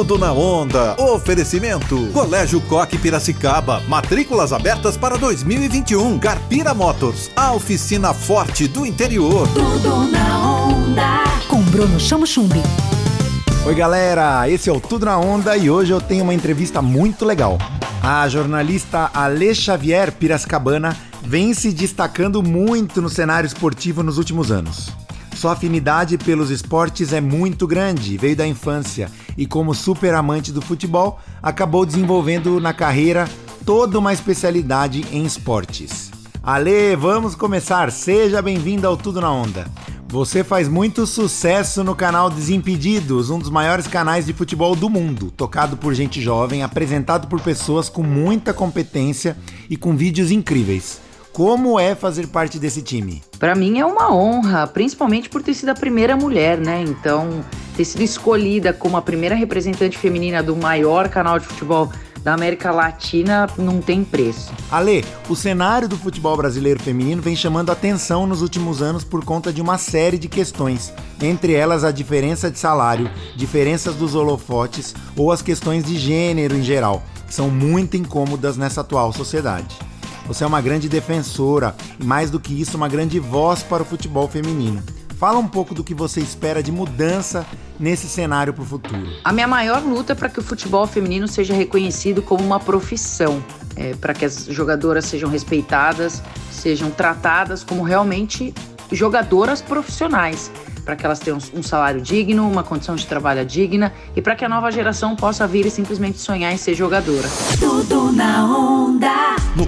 Tudo na onda. Oferecimento. Colégio Coque Piracicaba. Matrículas abertas para 2021. Carpira Motors. A oficina forte do interior. Tudo na onda. Com Bruno Chamo Chumbi. Oi, galera. Esse é o Tudo na Onda e hoje eu tenho uma entrevista muito legal. A jornalista Ale Xavier Piracicabana vem se destacando muito no cenário esportivo nos últimos anos. Sua afinidade pelos esportes é muito grande, veio da infância e, como super amante do futebol, acabou desenvolvendo na carreira toda uma especialidade em esportes. Ale, vamos começar. Seja bem-vinda ao Tudo na Onda. Você faz muito sucesso no canal Desimpedidos, um dos maiores canais de futebol do mundo, tocado por gente jovem, apresentado por pessoas com muita competência e com vídeos incríveis. Como é fazer parte desse time? Para mim é uma honra, principalmente por ter sido a primeira mulher, né? Então, ter sido escolhida como a primeira representante feminina do maior canal de futebol da América Latina não tem preço. Ale, o cenário do futebol brasileiro feminino vem chamando atenção nos últimos anos por conta de uma série de questões, entre elas a diferença de salário, diferenças dos holofotes ou as questões de gênero em geral, que são muito incômodas nessa atual sociedade. Você é uma grande defensora e, mais do que isso, uma grande voz para o futebol feminino. Fala um pouco do que você espera de mudança nesse cenário para o futuro. A minha maior luta é para que o futebol feminino seja reconhecido como uma profissão, é, para que as jogadoras sejam respeitadas, sejam tratadas como realmente jogadoras profissionais para que elas tenham um salário digno, uma condição de trabalho digna e para que a nova geração possa vir e simplesmente sonhar em ser jogadora. Tudo na onda.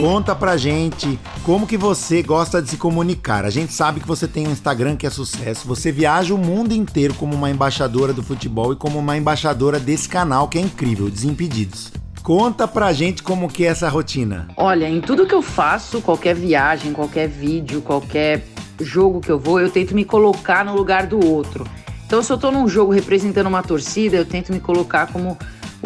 Conta pra gente como que você gosta de se comunicar. A gente sabe que você tem um Instagram que é sucesso. Você viaja o mundo inteiro como uma embaixadora do futebol e como uma embaixadora desse canal que é incrível, Desimpedidos. Conta pra gente como que é essa rotina. Olha, em tudo que eu faço, qualquer viagem, qualquer vídeo, qualquer jogo que eu vou, eu tento me colocar no lugar do outro. Então, se eu tô num jogo representando uma torcida, eu tento me colocar como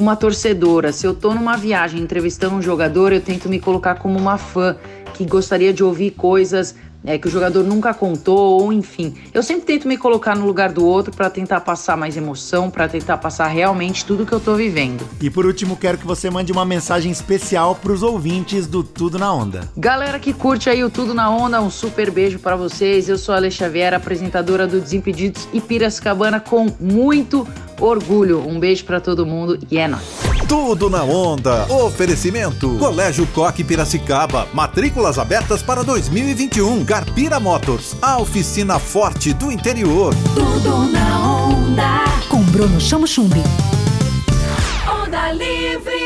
uma torcedora. Se eu tô numa viagem entrevistando um jogador, eu tento me colocar como uma fã que gostaria de ouvir coisas é, que o jogador nunca contou, ou enfim. Eu sempre tento me colocar no lugar do outro para tentar passar mais emoção, para tentar passar realmente tudo que eu tô vivendo. E por último, quero que você mande uma mensagem especial pros ouvintes do Tudo na Onda. Galera que curte aí o Tudo na Onda, um super beijo para vocês. Eu sou a Ale Xavier, apresentadora do Desimpedidos e Piracicabana com muito orgulho. Um beijo para todo mundo e é nóis. Tudo na onda. Oferecimento. Colégio Coque Piracicaba. Matrículas abertas para 2021. Carpira Motors. A oficina forte do interior. Tudo na onda. Com Bruno Chamo Chumbi. Onda livre.